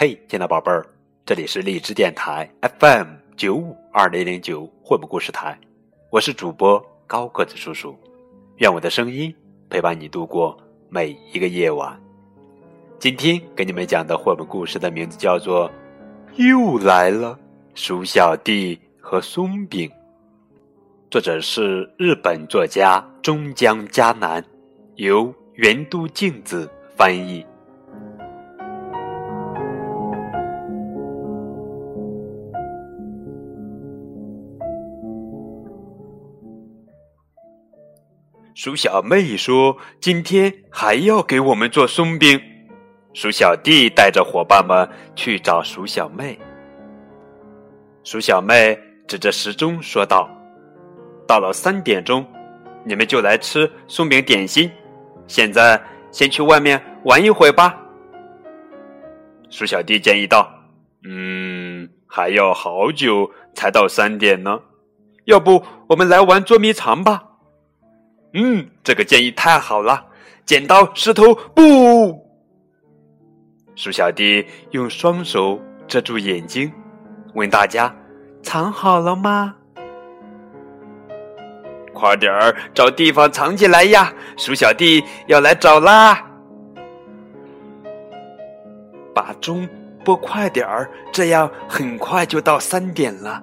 嘿，亲爱的宝贝儿，这里是荔枝电台 FM 九五二零零九绘本故事台，我是主播高个子叔叔，愿我的声音陪伴你度过每一个夜晚。今天给你们讲的绘本故事的名字叫做《又来了鼠小弟和松饼》，作者是日本作家中江佳南，由原都静子翻译。鼠小妹说：“今天还要给我们做松饼。”鼠小弟带着伙伴们去找鼠小妹。鼠小妹指着时钟说道：“到了三点钟，你们就来吃松饼点心。现在先去外面玩一会吧。”鼠小弟建议道：“嗯，还要好久才到三点呢，要不我们来玩捉迷藏吧？”嗯，这个建议太好了！剪刀石头布。鼠小弟用双手遮住眼睛，问大家：“藏好了吗？”快点儿找地方藏起来呀！鼠小弟要来找啦！把钟拨快点儿，这样很快就到三点了。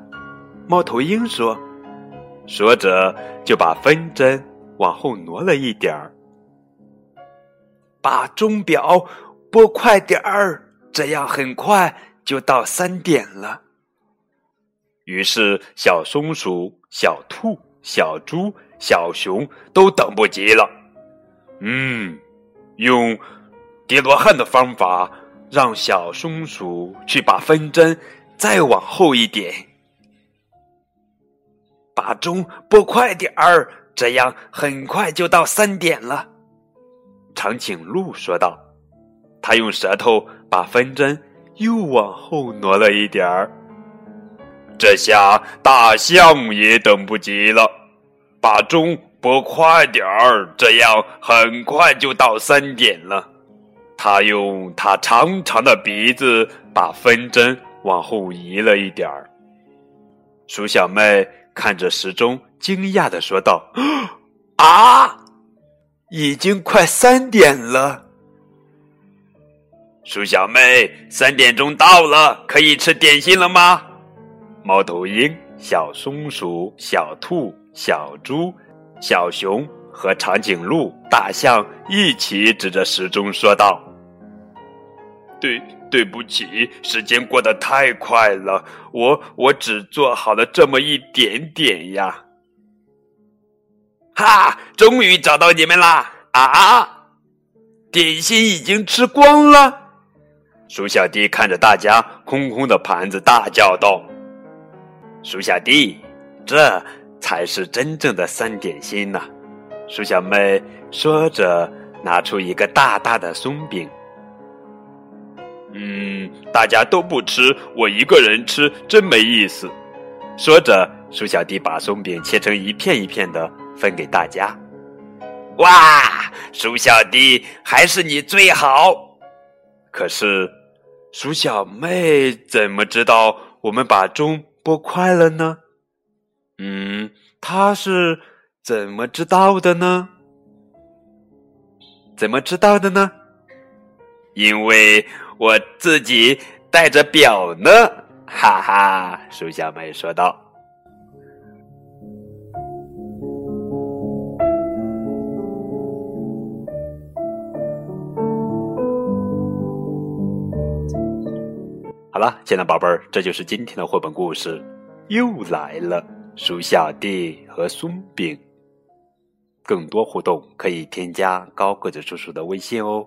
猫头鹰说，说着就把分针。往后挪了一点儿，把钟表拨快点儿，这样很快就到三点了。于是，小松鼠、小兔、小猪、小熊都等不及了。嗯，用叠罗汉的方法，让小松鼠去把分针再往后一点，把钟拨快点儿。这样很快就到三点了，长颈鹿说道。他用舌头把分针又往后挪了一点儿。这下大象也等不及了，把钟拨快点儿，这样很快就到三点了。他用他长长的鼻子把分针往后移了一点儿。鼠小妹。看着时钟，惊讶的说道：“啊，已经快三点了！”鼠小妹，三点钟到了，可以吃点心了吗？猫头鹰、小松鼠、小兔、小猪、小熊和长颈鹿、大象一起指着时钟说道：“对。”对不起，时间过得太快了，我我只做好了这么一点点呀！哈，终于找到你们啦！啊，点心已经吃光了。鼠小弟看着大家空空的盘子，大叫道：“鼠小弟，这才是真正的三点心呢！”鼠小妹说着，拿出一个大大的松饼。嗯，大家都不吃，我一个人吃真没意思。说着，鼠小弟把松饼切成一片一片的分给大家。哇，鼠小弟还是你最好。可是，鼠小妹怎么知道我们把钟拨快了呢？嗯，她是怎么知道的呢？怎么知道的呢？因为。我自己带着表呢，哈哈！鼠小妹说道。好了，亲爱的宝贝儿，这就是今天的绘本故事，又来了鼠小弟和松饼。更多互动可以添加高个子叔叔的微信哦。